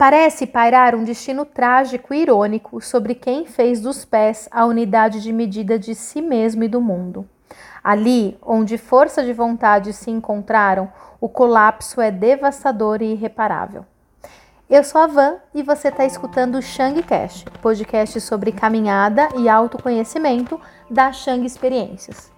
Parece pairar um destino trágico e irônico sobre quem fez dos pés a unidade de medida de si mesmo e do mundo. Ali, onde força de vontade se encontraram, o colapso é devastador e irreparável. Eu sou a Van e você está escutando o Shang Cash, podcast sobre caminhada e autoconhecimento da Shang Experiências.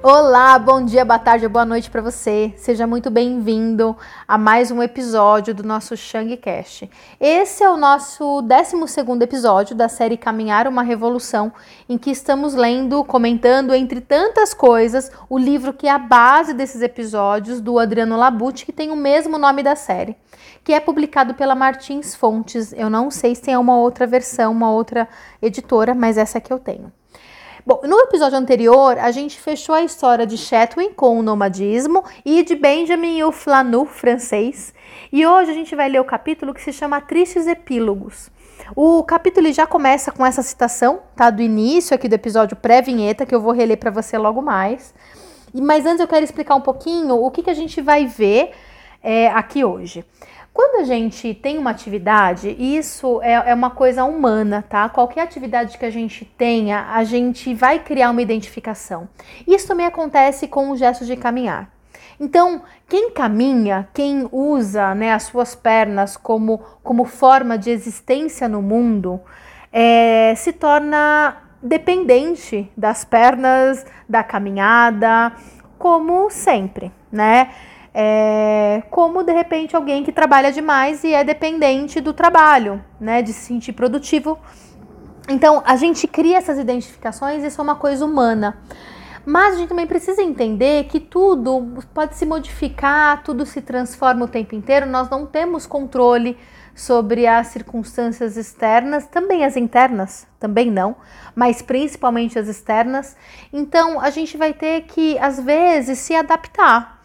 Olá, bom dia, boa tarde, boa noite para você. Seja muito bem-vindo a mais um episódio do nosso Shang Cast. Esse é o nosso 12 episódio da série Caminhar uma Revolução, em que estamos lendo, comentando, entre tantas coisas, o livro que é a base desses episódios do Adriano Labucci, que tem o mesmo nome da série, que é publicado pela Martins Fontes. Eu não sei se tem uma outra versão, uma outra editora, mas essa que eu tenho. Bom, no episódio anterior, a gente fechou a história de Chatwin com o nomadismo e de Benjamin e o Flanu francês. E hoje a gente vai ler o capítulo que se chama Tristes Epílogos. O capítulo já começa com essa citação, tá? Do início aqui do episódio pré-vinheta, que eu vou reler para você logo mais. Mas antes eu quero explicar um pouquinho o que, que a gente vai ver é, aqui hoje. Quando a gente tem uma atividade, isso é, é, uma coisa humana, tá? Qualquer atividade que a gente tenha, a gente vai criar uma identificação. Isso também acontece com o gesto de caminhar. Então, quem caminha, quem usa né, as suas pernas como, como forma de existência no mundo, é, se torna dependente das pernas, da caminhada, como sempre, né? É, como de repente alguém que trabalha demais e é dependente do trabalho, né, de se sentir produtivo. Então a gente cria essas identificações, isso é uma coisa humana. Mas a gente também precisa entender que tudo pode se modificar, tudo se transforma o tempo inteiro, nós não temos controle sobre as circunstâncias externas, também as internas, também não, mas principalmente as externas. Então a gente vai ter que, às vezes, se adaptar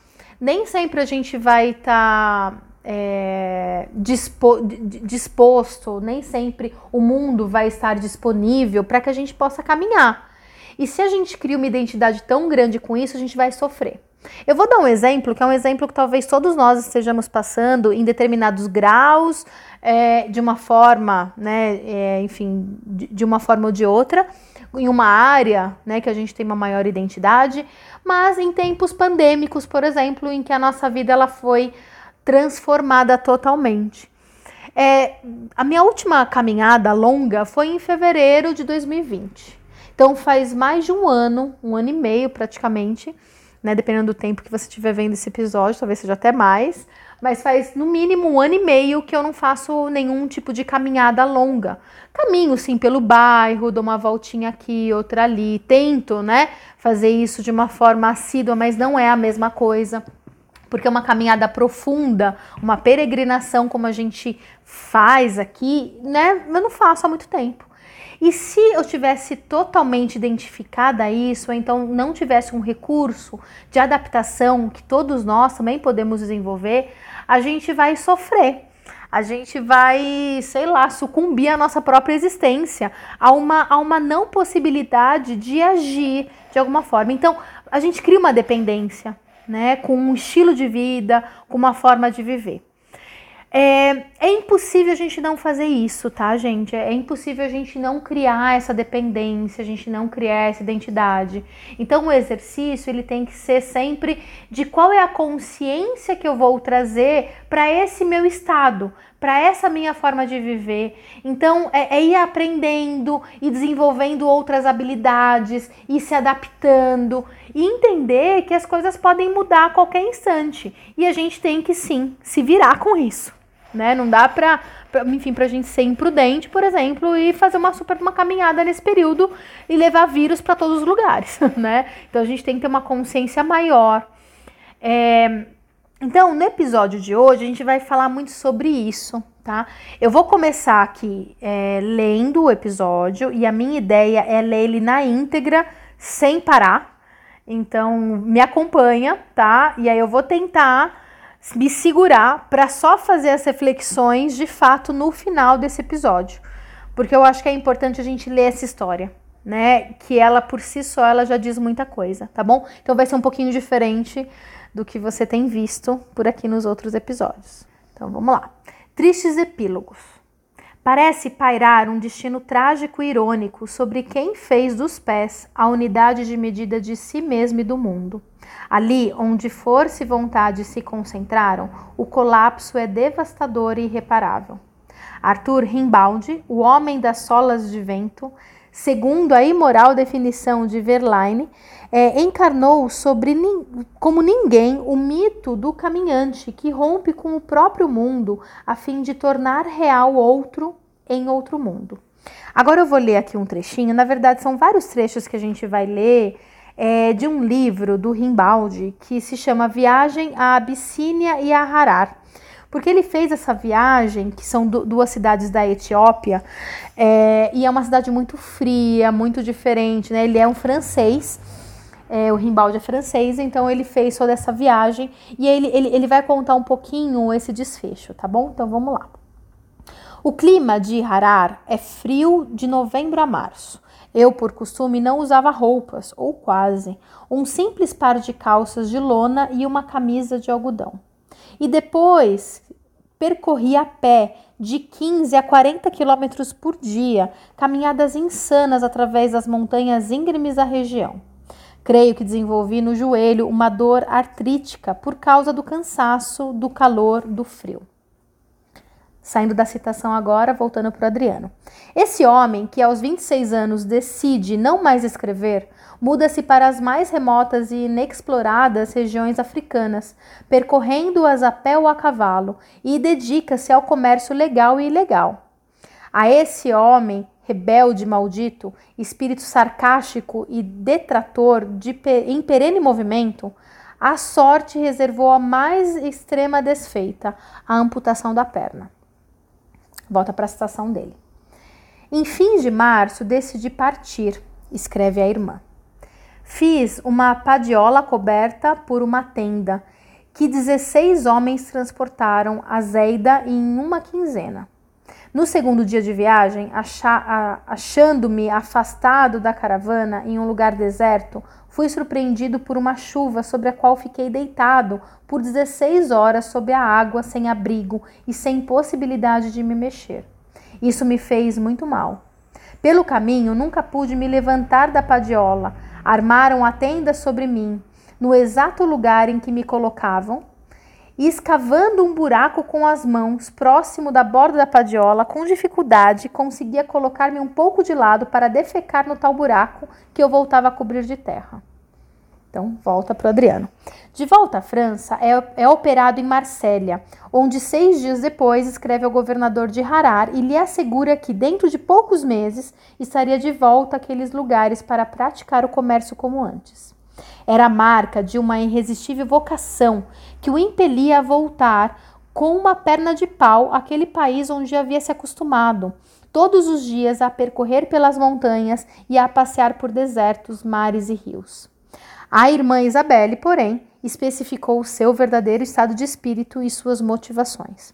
nem sempre a gente vai estar tá, é, dispo, disposto, nem sempre o mundo vai estar disponível para que a gente possa caminhar. E se a gente cria uma identidade tão grande com isso, a gente vai sofrer. Eu vou dar um exemplo, que é um exemplo que talvez todos nós estejamos passando em determinados graus, é, de uma forma, né, é, enfim, de, de uma forma ou de outra, em uma área, né, que a gente tem uma maior identidade, mas em tempos pandêmicos, por exemplo, em que a nossa vida ela foi transformada totalmente. É, a minha última caminhada longa foi em fevereiro de 2020. Então faz mais de um ano, um ano e meio praticamente, né? Dependendo do tempo que você estiver vendo esse episódio, talvez seja até mais mas faz no mínimo um ano e meio que eu não faço nenhum tipo de caminhada longa. Caminho sim pelo bairro, dou uma voltinha aqui, outra ali, tento, né, fazer isso de uma forma assídua, mas não é a mesma coisa. Porque uma caminhada profunda, uma peregrinação como a gente faz aqui, né, eu não faço há muito tempo. E se eu tivesse totalmente identificada isso, ou então não tivesse um recurso de adaptação que todos nós também podemos desenvolver, a gente vai sofrer. A gente vai, sei lá, sucumbir à nossa própria existência, a uma, a uma não possibilidade de agir de alguma forma. Então, a gente cria uma dependência, né, com um estilo de vida, com uma forma de viver. É, é, impossível a gente não fazer isso, tá, gente? É impossível a gente não criar essa dependência, a gente não criar essa identidade. Então, o exercício ele tem que ser sempre de qual é a consciência que eu vou trazer para esse meu estado, para essa minha forma de viver. Então, é, é ir aprendendo e desenvolvendo outras habilidades e se adaptando e entender que as coisas podem mudar a qualquer instante e a gente tem que sim se virar com isso né? Não dá pra, pra, enfim, pra gente ser imprudente, por exemplo, e fazer uma super uma caminhada nesse período e levar vírus para todos os lugares, né? Então a gente tem que ter uma consciência maior. É, então, no episódio de hoje, a gente vai falar muito sobre isso, tá? Eu vou começar aqui é, lendo o episódio e a minha ideia é ler ele na íntegra, sem parar. Então, me acompanha, tá? E aí eu vou tentar me segurar para só fazer as reflexões de fato no final desse episódio, porque eu acho que é importante a gente ler essa história, né? Que ela por si só ela já diz muita coisa, tá bom? Então vai ser um pouquinho diferente do que você tem visto por aqui nos outros episódios. Então vamos lá. Tristes epílogos. Parece pairar um destino trágico e irônico sobre quem fez dos pés a unidade de medida de si mesmo e do mundo. Ali onde força e vontade se concentraram, o colapso é devastador e irreparável. Arthur Rimbaldi, o homem das solas de vento, segundo a imoral definição de Verlaine, é, encarnou sobre como ninguém o mito do caminhante que rompe com o próprio mundo a fim de tornar real outro em outro mundo. Agora eu vou ler aqui um trechinho, na verdade são vários trechos que a gente vai ler é, de um livro do Rimbaldi que se chama Viagem à Abissínia e a Harar porque ele fez essa viagem, que são duas cidades da Etiópia, é, e é uma cidade muito fria, muito diferente, né? Ele é um francês, é, o Rimbaldi é francês, então ele fez toda essa viagem e ele, ele, ele vai contar um pouquinho esse desfecho, tá bom? Então vamos lá. O clima de Harar é frio de novembro a março. Eu, por costume, não usava roupas, ou quase, um simples par de calças de lona e uma camisa de algodão. E depois percorri a pé de 15 a 40 quilômetros por dia, caminhadas insanas através das montanhas íngremes da região. Creio que desenvolvi no joelho uma dor artrítica por causa do cansaço, do calor, do frio. Saindo da citação agora, voltando para o Adriano. Esse homem que aos 26 anos decide não mais escrever, muda-se para as mais remotas e inexploradas regiões africanas, percorrendo-as a pé ou a cavalo, e dedica-se ao comércio legal e ilegal. A esse homem, rebelde maldito, espírito sarcástico e detrator de, em perene movimento, a sorte reservou a mais extrema desfeita, a amputação da perna. Volta para a citação dele. Em fins de março, decidi partir, escreve a irmã. Fiz uma padiola coberta por uma tenda que 16 homens transportaram a Zeida em uma quinzena. No segundo dia de viagem, achando-me afastado da caravana em um lugar deserto, fui surpreendido por uma chuva sobre a qual fiquei deitado por 16 horas sob a água, sem abrigo e sem possibilidade de me mexer. Isso me fez muito mal. Pelo caminho, nunca pude me levantar da padiola, Armaram a tenda sobre mim, no exato lugar em que me colocavam, e escavando um buraco com as mãos, próximo da borda da padiola, com dificuldade conseguia colocar-me um pouco de lado para defecar no tal buraco que eu voltava a cobrir de terra. Então, volta para o Adriano. De volta à França, é, é operado em Marsella, onde seis dias depois escreve ao governador de Harar e lhe assegura que, dentro de poucos meses, estaria de volta àqueles lugares para praticar o comércio como antes. Era a marca de uma irresistível vocação que o impelia a voltar com uma perna de pau àquele país onde havia se acostumado, todos os dias a percorrer pelas montanhas e a passear por desertos, mares e rios. A irmã Isabelle, porém, especificou o seu verdadeiro estado de espírito e suas motivações.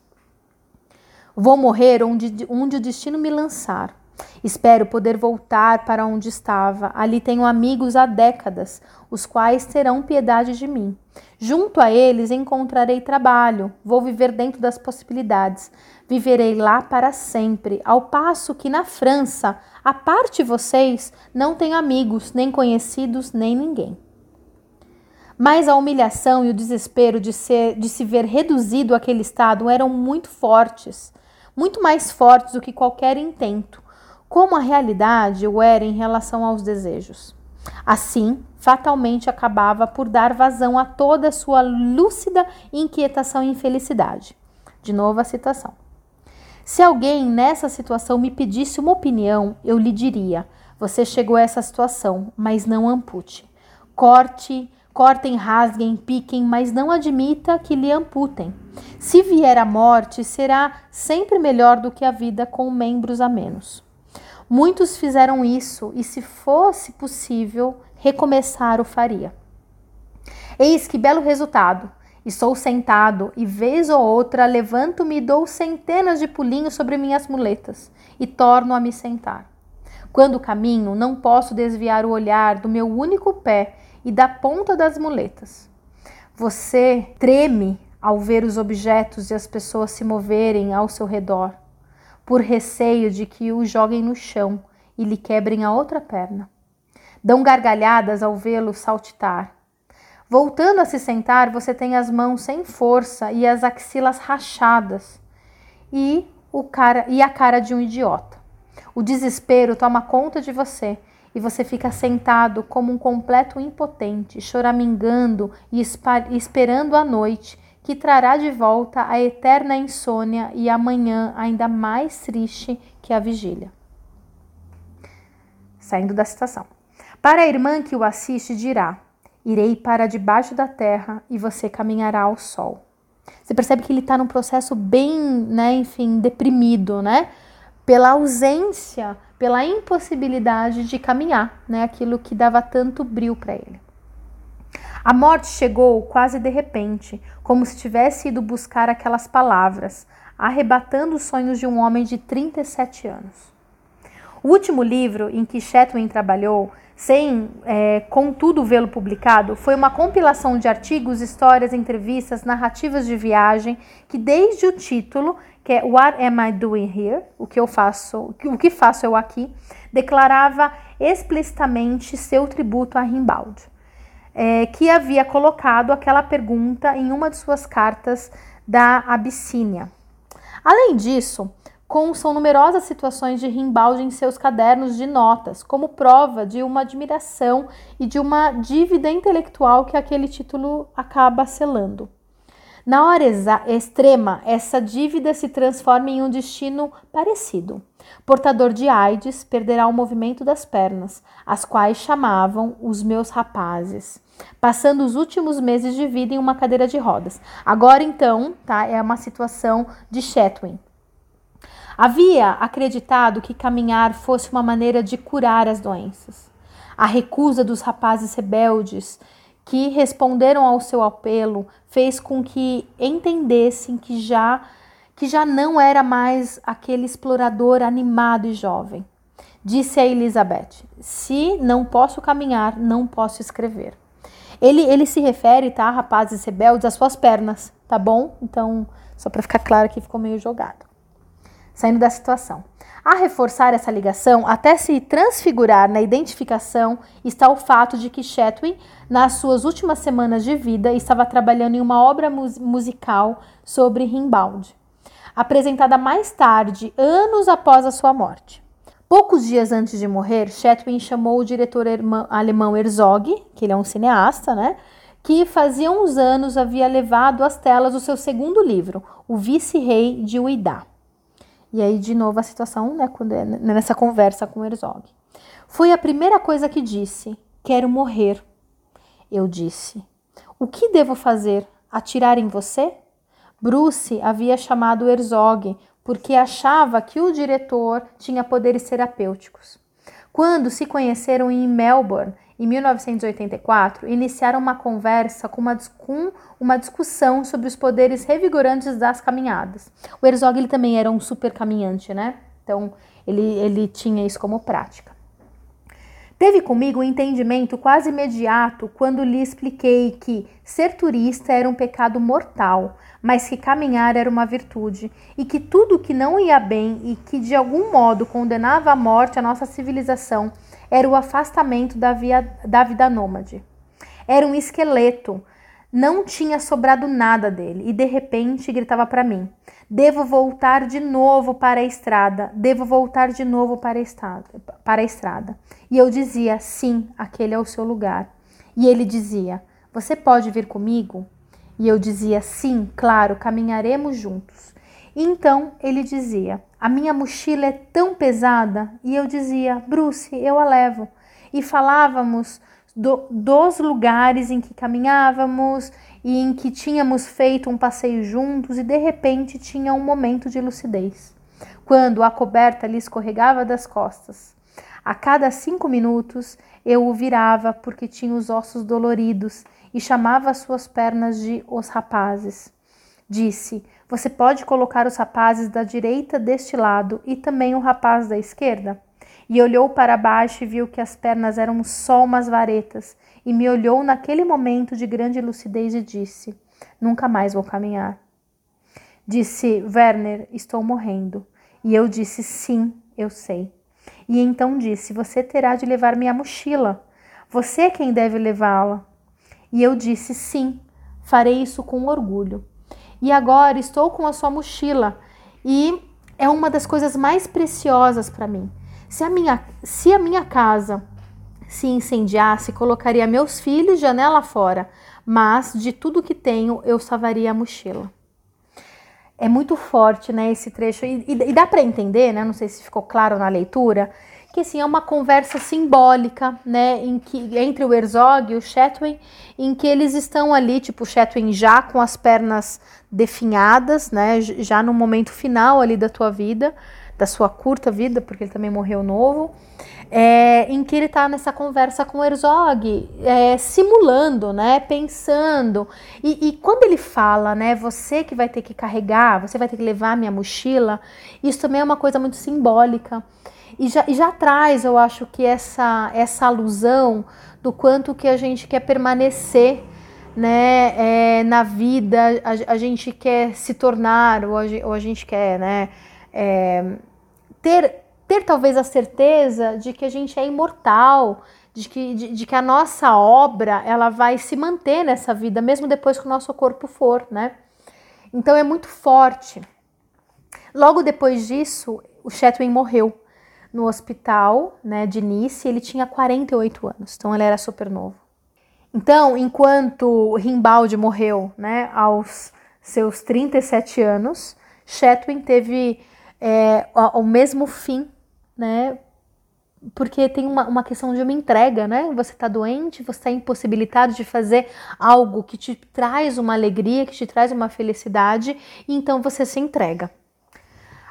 Vou morrer onde, onde o destino me lançar. Espero poder voltar para onde estava. Ali tenho amigos há décadas, os quais terão piedade de mim. Junto a eles encontrarei trabalho. Vou viver dentro das possibilidades. Viverei lá para sempre, ao passo que na França, a parte vocês, não tenho amigos, nem conhecidos, nem ninguém. Mas a humilhação e o desespero de, ser, de se ver reduzido àquele estado eram muito fortes, muito mais fortes do que qualquer intento, como a realidade o era em relação aos desejos. Assim, fatalmente acabava por dar vazão a toda sua lúcida inquietação e infelicidade. De novo a citação. Se alguém nessa situação me pedisse uma opinião, eu lhe diria: você chegou a essa situação, mas não ampute. Corte Cortem, rasguem, piquem, mas não admita que lhe amputem. Se vier a morte, será sempre melhor do que a vida com membros a menos. Muitos fizeram isso e, se fosse possível, recomeçar o faria. Eis que belo resultado! Estou sentado e, vez ou outra, levanto-me e dou centenas de pulinhos sobre minhas muletas e torno a me sentar. Quando caminho, não posso desviar o olhar do meu único pé e da ponta das muletas. Você treme ao ver os objetos e as pessoas se moverem ao seu redor, por receio de que o joguem no chão e lhe quebrem a outra perna. Dão gargalhadas ao vê-lo saltitar. Voltando a se sentar, você tem as mãos sem força e as axilas rachadas e, o cara, e a cara de um idiota. O desespero toma conta de você e você fica sentado como um completo impotente, choramingando e esperando a noite que trará de volta a eterna insônia e a manhã ainda mais triste que a vigília. Saindo da citação. Para a irmã que o assiste, dirá: Irei para debaixo da terra e você caminhará ao sol. Você percebe que ele está num processo bem, né, enfim, deprimido, né? Pela ausência, pela impossibilidade de caminhar, né? Aquilo que dava tanto brilho para ele. A morte chegou quase de repente, como se tivesse ido buscar aquelas palavras, arrebatando os sonhos de um homem de 37 anos. O último livro em que Chetwin trabalhou sem, é, contudo, vê-lo publicado, foi uma compilação de artigos, histórias, entrevistas, narrativas de viagem, que desde o título, que é What Am I Doing Here? O que eu faço, o que faço eu aqui, declarava explicitamente seu tributo a Rimbaud, é, que havia colocado aquela pergunta em uma de suas cartas da Abissínia. Além disso, constam numerosas situações de Rimbaldi em seus cadernos de notas, como prova de uma admiração e de uma dívida intelectual que aquele título acaba selando. Na hora extrema, essa dívida se transforma em um destino parecido. Portador de AIDS, perderá o movimento das pernas, as quais chamavam os meus rapazes, passando os últimos meses de vida em uma cadeira de rodas. Agora então, tá, é uma situação de Chetwin. Havia acreditado que caminhar fosse uma maneira de curar as doenças. A recusa dos rapazes rebeldes que responderam ao seu apelo fez com que entendessem que já que já não era mais aquele explorador animado e jovem. Disse a Elizabeth: "Se não posso caminhar, não posso escrever." Ele, ele se refere, tá, rapazes rebeldes, às suas pernas, tá bom? Então, só para ficar claro que ficou meio jogado saindo da situação. A reforçar essa ligação, até se transfigurar na identificação, está o fato de que Chetwin, nas suas últimas semanas de vida, estava trabalhando em uma obra musical sobre Rimbaud, apresentada mais tarde, anos após a sua morte. Poucos dias antes de morrer, Chetwin chamou o diretor alemão Herzog, que ele é um cineasta, né? Que fazia uns anos havia levado às telas o seu segundo livro, O Vice-Rei de Uidá. E aí, de novo, a situação, né, quando é nessa conversa com Herzog. Foi a primeira coisa que disse: Quero morrer. Eu disse: O que devo fazer? Atirar em você? Bruce havia chamado Herzog porque achava que o diretor tinha poderes terapêuticos. Quando se conheceram em Melbourne, em 1984, iniciaram uma conversa com uma, com uma discussão sobre os poderes revigorantes das caminhadas. O Herzog ele também era um super caminhante, né? Então ele, ele tinha isso como prática. Teve comigo um entendimento quase imediato quando lhe expliquei que ser turista era um pecado mortal, mas que caminhar era uma virtude, e que tudo que não ia bem e que de algum modo condenava à morte a nossa civilização era o afastamento da, via, da vida nômade. Era um esqueleto, não tinha sobrado nada dele, e de repente gritava para mim: Devo voltar de novo para a estrada, devo voltar de novo para a estrada. Para a estrada. E eu dizia: Sim, aquele é o seu lugar. E ele dizia: Você pode vir comigo? E eu dizia: Sim, claro, caminharemos juntos. E então ele dizia: A minha mochila é tão pesada. E eu dizia: Bruce, eu a levo. E falávamos do, dos lugares em que caminhávamos e em que tínhamos feito um passeio juntos, e de repente tinha um momento de lucidez, quando a coberta lhe escorregava das costas. A cada cinco minutos eu o virava porque tinha os ossos doloridos e chamava as suas pernas de os rapazes. Disse: Você pode colocar os rapazes da direita deste lado e também o rapaz da esquerda? e olhou para baixo e viu que as pernas eram só umas varetas, e me olhou naquele momento de grande lucidez e disse: Nunca mais vou caminhar. Disse Werner: Estou morrendo. E eu disse: Sim, eu sei. E então disse: Você terá de levar minha mochila. Você é quem deve levá-la. E eu disse: Sim, farei isso com orgulho. E agora estou com a sua mochila e é uma das coisas mais preciosas para mim. Se a minha, se a minha casa se incendiasse, colocaria meus filhos janela fora, mas de tudo que tenho eu salvaria a mochila. É muito forte, né, esse trecho e, e, e dá para entender, né? Não sei se ficou claro na leitura, que assim é uma conversa simbólica, né, em que entre o Herzog e o Chatwin, em que eles estão ali, tipo, o Chatwin já com as pernas definhadas, né, já no momento final ali da tua vida, da sua curta vida, porque ele também morreu novo, é, em que ele está nessa conversa com Herzog, é, simulando, né, pensando, e, e, quando ele fala, né, você que vai ter que carregar, você vai ter que levar minha mochila, isso também é uma coisa muito simbólica, e já, e já traz, eu acho que essa, essa alusão do quanto que a gente quer permanecer né, é, na vida, a, a, gente quer se tornar, ou a, ou a gente quer né, é, ter, ter talvez a certeza de que a gente é imortal, de que, de, de, que a nossa obra ela vai se manter nessa vida, mesmo depois que o nosso corpo for, né? Então é muito forte. Logo depois disso, o Chetwin morreu no hospital né, de Nice, ele tinha 48 anos, então ele era super novo. Então, enquanto Rimbaldi morreu né, aos seus 37 anos, Chetwin teve é, o, o, mesmo fim, né? Porque tem uma, uma questão de uma entrega, né? Você está doente, você está impossibilitado de fazer algo que te traz uma alegria, que te traz uma felicidade, e então você se entrega.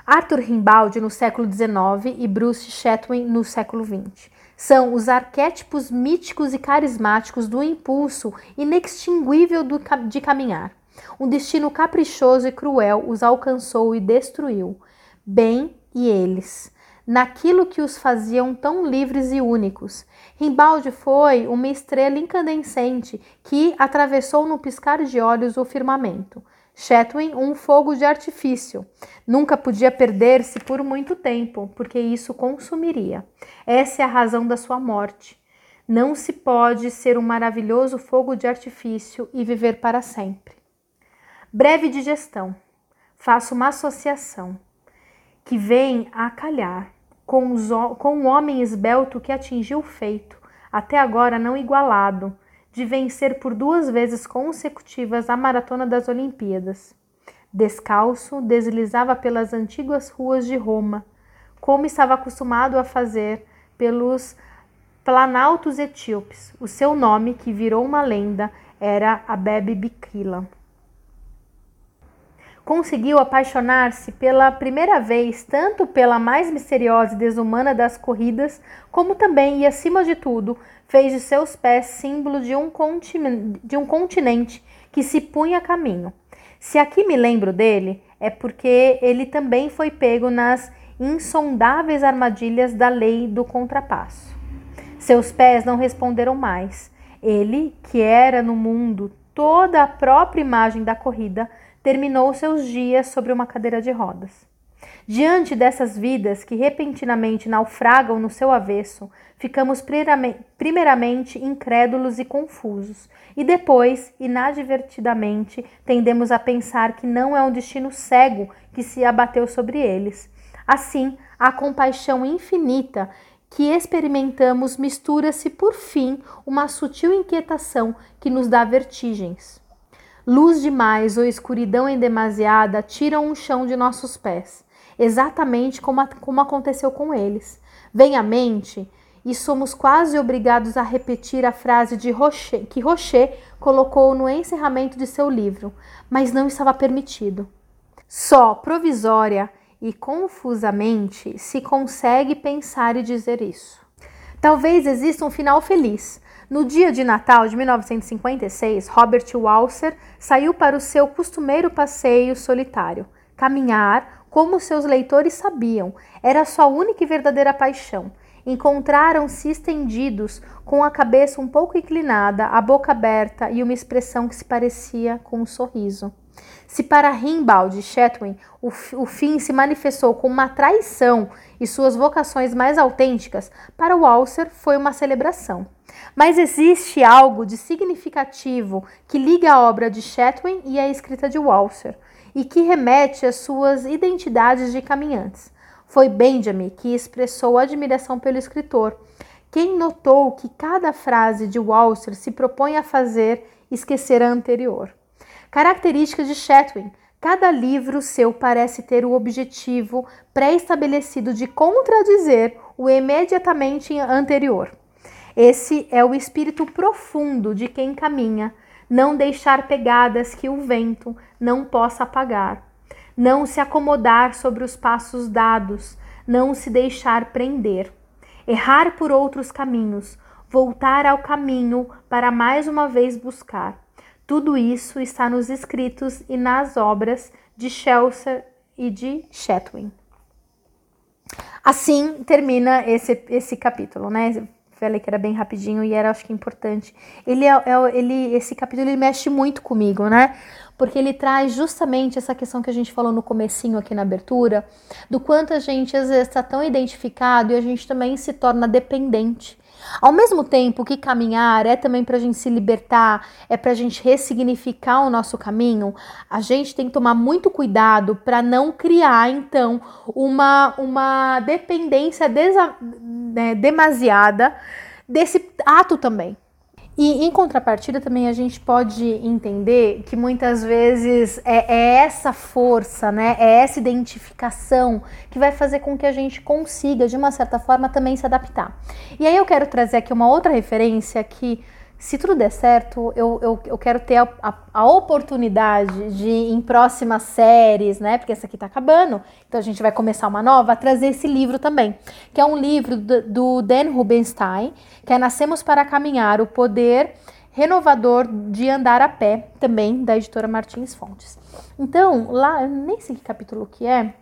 Arthur Rimbaldi no século XIX e Bruce Chatwin no século XX. São os arquétipos míticos e carismáticos do impulso inextinguível do, de caminhar. Um destino caprichoso e cruel os alcançou e destruiu, bem e eles, naquilo que os faziam tão livres e únicos. Rimbaldi foi uma estrela incandescente que atravessou no piscar de olhos o firmamento. Chetwin, um fogo de artifício. Nunca podia perder-se por muito tempo, porque isso consumiria. Essa é a razão da sua morte. Não se pode ser um maravilhoso fogo de artifício e viver para sempre. Breve digestão. Faço uma associação que vem a calhar com, os, com um homem esbelto que atingiu o feito, até agora não igualado de vencer por duas vezes consecutivas a maratona das Olimpíadas. Descalço, deslizava pelas antigas ruas de Roma, como estava acostumado a fazer pelos planaltos etíopes. O seu nome, que virou uma lenda, era Abebe Bikila conseguiu apaixonar-se pela primeira vez tanto pela mais misteriosa e desumana das corridas, como também e acima de tudo fez de seus pés símbolo de um, continente, de um continente que se punha a caminho. Se aqui me lembro dele, é porque ele também foi pego nas insondáveis armadilhas da lei do contrapasso. Seus pés não responderam mais. Ele, que era no mundo toda a própria imagem da corrida, terminou seus dias sobre uma cadeira de rodas. Diante dessas vidas que repentinamente naufragam no seu avesso, ficamos primeiramente incrédulos e confusos, e depois, inadvertidamente, tendemos a pensar que não é um destino cego que se abateu sobre eles. Assim, a compaixão infinita que experimentamos mistura-se por fim uma sutil inquietação que nos dá vertigens. Luz demais ou escuridão em demasiada tiram o chão de nossos pés, exatamente como, como aconteceu com eles. Vem à mente e somos quase obrigados a repetir a frase de Rocher, que Rocher colocou no encerramento de seu livro, mas não estava permitido. Só provisória e confusamente se consegue pensar e dizer isso. Talvez exista um final feliz, no dia de Natal de 1956, Robert Walser saiu para o seu costumeiro passeio solitário. Caminhar, como seus leitores sabiam, era sua única e verdadeira paixão. encontraram-se estendidos, com a cabeça um pouco inclinada, a boca aberta e uma expressão que se parecia com um sorriso. Se para Rimbaud e Chetwin o, o fim se manifestou como uma traição e suas vocações mais autênticas, para Walser foi uma celebração. Mas existe algo de significativo que liga a obra de Chetwin e a escrita de Walser e que remete às suas identidades de caminhantes. Foi Benjamin que expressou admiração pelo escritor. Quem notou que cada frase de Walser se propõe a fazer esquecer a anterior. Características de Chetwin. Cada livro seu parece ter o objetivo pré-estabelecido de contradizer o imediatamente anterior. Esse é o espírito profundo de quem caminha, não deixar pegadas que o vento não possa apagar, não se acomodar sobre os passos dados, não se deixar prender, errar por outros caminhos, voltar ao caminho para mais uma vez buscar tudo isso está nos escritos e nas obras de Chelsea e de Chetwin. Assim termina esse, esse capítulo, né? Falei que era bem rapidinho e era, acho que, importante. Ele, é, é, ele, esse capítulo ele mexe muito comigo, né? Porque ele traz justamente essa questão que a gente falou no comecinho aqui na abertura, do quanto a gente às vezes está tão identificado e a gente também se torna dependente ao mesmo tempo que caminhar é também para a gente se libertar, é para a gente ressignificar o nosso caminho, a gente tem que tomar muito cuidado para não criar, então, uma, uma dependência desa, né, demasiada desse ato também. E em contrapartida também a gente pode entender que muitas vezes é, é, essa força, né, é essa identificação que vai fazer com que a gente consiga, de uma certa forma, também se adaptar. E aí eu quero trazer aqui uma outra referência que se tudo der certo, eu, eu, eu quero ter a, a, a, oportunidade de, em próximas séries, né? Porque essa aqui tá acabando, então a gente vai começar uma nova, trazer esse livro também, que é um livro do, do Dan Rubenstein, que é Nascemos para Caminhar, o Poder Renovador de Andar a Pé, também da editora Martins Fontes. Então, lá, eu nem sei que capítulo que é,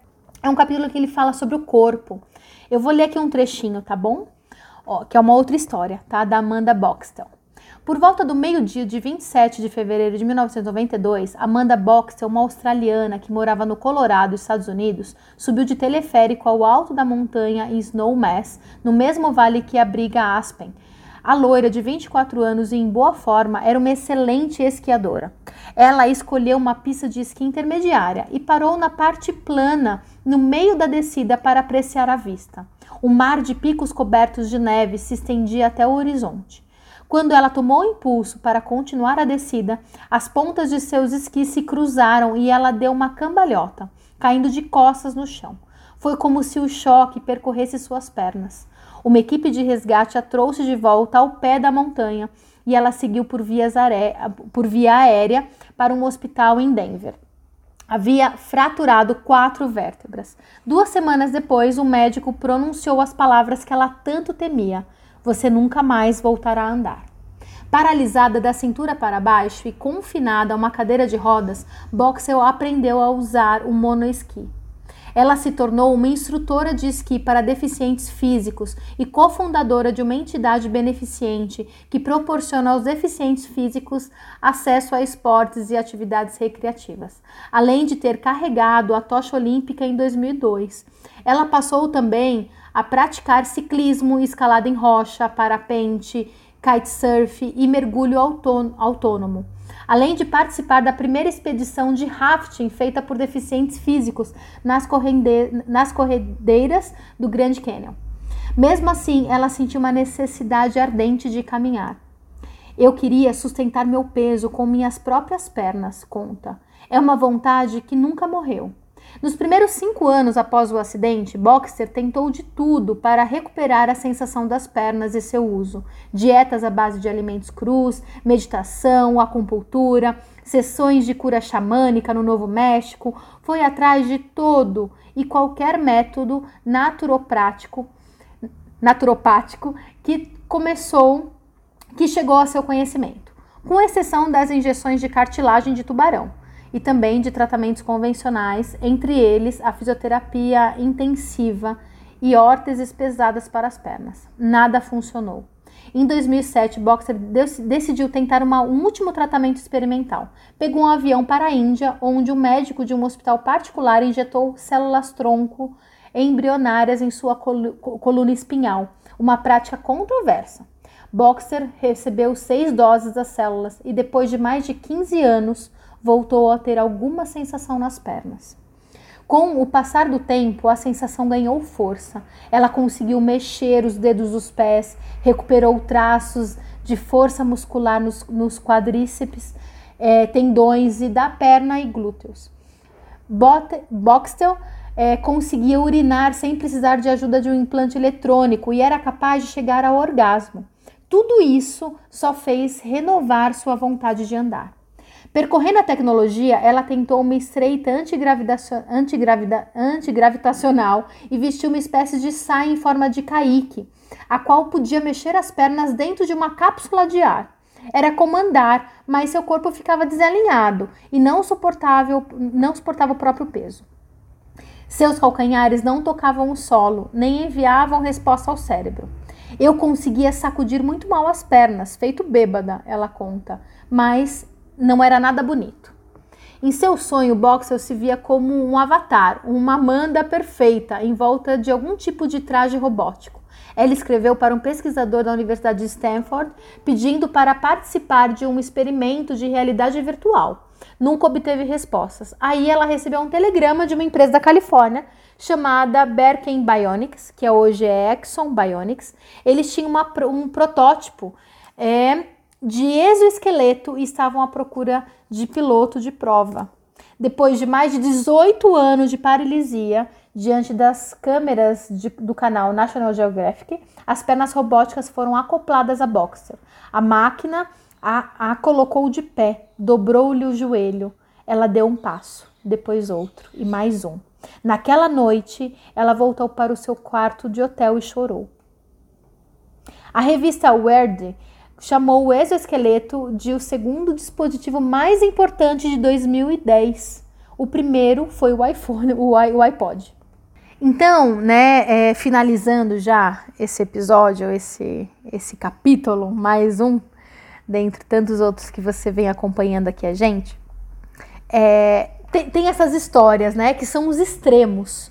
é um capítulo que ele fala sobre o corpo. Eu vou ler aqui um trechinho, tá bom? Ó, que é uma outra história, tá? Da Amanda Boxtel. Por volta do meio-dia de 27 de fevereiro de 1992, Amanda Boxtel, uma australiana que morava no Colorado, Estados Unidos, subiu de teleférico ao alto da montanha em Snowmass, no mesmo vale que abriga Aspen. A loira, de 24 anos e em boa forma, era uma excelente esquiadora. Ela escolheu uma pista de esqui intermediária e parou na parte plana, no meio da descida, para apreciar a vista. O mar de picos cobertos de neve se estendia até o horizonte. Quando ela tomou impulso para continuar a descida, as pontas de seus esquis se cruzaram e ela deu uma cambalhota, caindo de costas no chão. Foi como se o choque percorresse suas pernas. Uma equipe de resgate a trouxe de volta ao pé da montanha e ela seguiu por, por via aérea para um hospital em Denver. Havia fraturado quatro vértebras. Duas semanas depois, o médico pronunciou as palavras que ela tanto temia: você nunca mais voltará a andar. Paralisada da cintura para baixo e confinada a uma cadeira de rodas, Boxel aprendeu a usar o monoesqui. Ela se tornou uma instrutora de esqui para deficientes físicos e cofundadora de uma entidade beneficente que proporciona aos deficientes físicos acesso a esportes e atividades recreativas, além de ter carregado a tocha olímpica em 2002. Ela passou também a praticar ciclismo, escalada em rocha, parapente, kitesurf e mergulho autônomo, além de participar da primeira expedição de rafting feita por deficientes físicos nas, nas corredeiras do Grand Canyon. Mesmo assim, ela sentiu uma necessidade ardente de caminhar. Eu queria sustentar meu peso com minhas próprias pernas, conta. É uma vontade que nunca morreu. Nos primeiros cinco anos após o acidente, Boxer tentou de tudo para recuperar a sensação das pernas e seu uso: dietas à base de alimentos crus, meditação, acupuntura, sessões de cura xamânica no Novo México. Foi atrás de todo e qualquer método naturoprático, naturopático que começou, que chegou a seu conhecimento, com exceção das injeções de cartilagem de tubarão e também de tratamentos convencionais, entre eles a fisioterapia intensiva e órteses pesadas para as pernas. Nada funcionou. Em 2007, Boxer decidiu tentar uma, um último tratamento experimental. Pegou um avião para a Índia, onde um médico de um hospital particular injetou células tronco embrionárias em sua coluna espinhal, uma prática controversa. Boxer recebeu seis doses das células e, depois de mais de 15 anos, voltou a ter alguma sensação nas pernas. Com o passar do tempo, a sensação ganhou força. Ela conseguiu mexer os dedos dos pés, recuperou traços de força muscular nos, nos quadríceps, é, tendões e da perna e glúteos. Boxtel é, conseguia urinar sem precisar de ajuda de um implante eletrônico e era capaz de chegar ao orgasmo. Tudo isso só fez renovar sua vontade de andar. Percorrendo a tecnologia, ela tentou uma estreita antigravitacional e vestiu uma espécie de saia em forma de caique, a qual podia mexer as pernas dentro de uma cápsula de ar. Era como andar, mas seu corpo ficava desalinhado e não, suportável, não suportava o próprio peso. Seus calcanhares não tocavam o solo, nem enviavam resposta ao cérebro. Eu conseguia sacudir muito mal as pernas, feito bêbada, ela conta, mas não era nada bonito. Em seu sonho, Boxel se via como um avatar, uma Amanda perfeita, em volta de algum tipo de traje robótico. Ela escreveu para um pesquisador da Universidade de Stanford pedindo para participar de um experimento de realidade virtual. Nunca obteve respostas. Aí ela recebeu um telegrama de uma empresa da Califórnia chamada Berken Bionics, que hoje é Exxon Bionics. Eles tinham uma, um protótipo é, de exoesqueleto e estavam à procura de piloto de prova. Depois de mais de 18 anos de paralisia, diante das câmeras de, do canal National Geographic, as pernas robóticas foram acopladas à Boxer. A máquina a, a colocou de pé, dobrou-lhe o joelho. Ela deu um passo, depois outro e mais um. Naquela noite, ela voltou para o seu quarto de hotel e chorou. A revista Weird chamou o exoesqueleto de o segundo dispositivo mais importante de 2010. O primeiro foi o iPhone, o, iPod. Então, né, é, finalizando já esse episódio, esse, esse capítulo, mais um, dentre tantos outros que você vem acompanhando aqui a gente, é, tem, tem essas histórias, né, que são os extremos.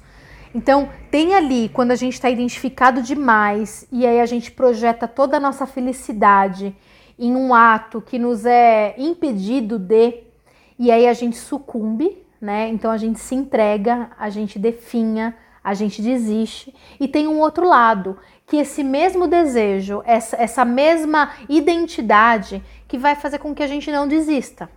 Então, tem ali, quando a gente está identificado demais e aí a gente projeta toda a nossa felicidade em um ato que nos é impedido de, e aí a gente sucumbe, né? Então a gente se entrega, a gente definha, a gente desiste. E tem um outro lado, que esse mesmo desejo, essa, essa mesma identidade, que vai fazer com que a gente não desista.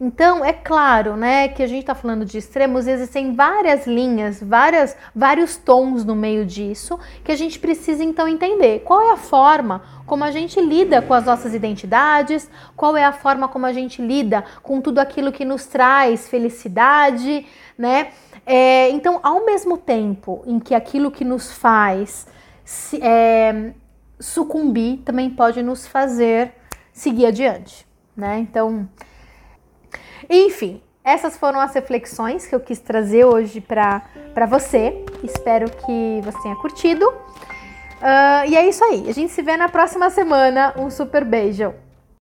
Então, é claro, né, que a gente está falando de extremos, existem várias linhas, várias, vários tons no meio disso, que a gente precisa então entender qual é a forma como a gente lida com as nossas identidades, qual é a forma como a gente lida com tudo aquilo que nos traz felicidade, né? É, então, ao mesmo tempo em que aquilo que nos faz se, é, sucumbir também pode nos fazer seguir adiante, né? Então, enfim, essas foram as reflexões que eu quis trazer hoje para você. Espero que você tenha curtido. Uh, e é isso aí. A gente se vê na próxima semana. Um super beijo.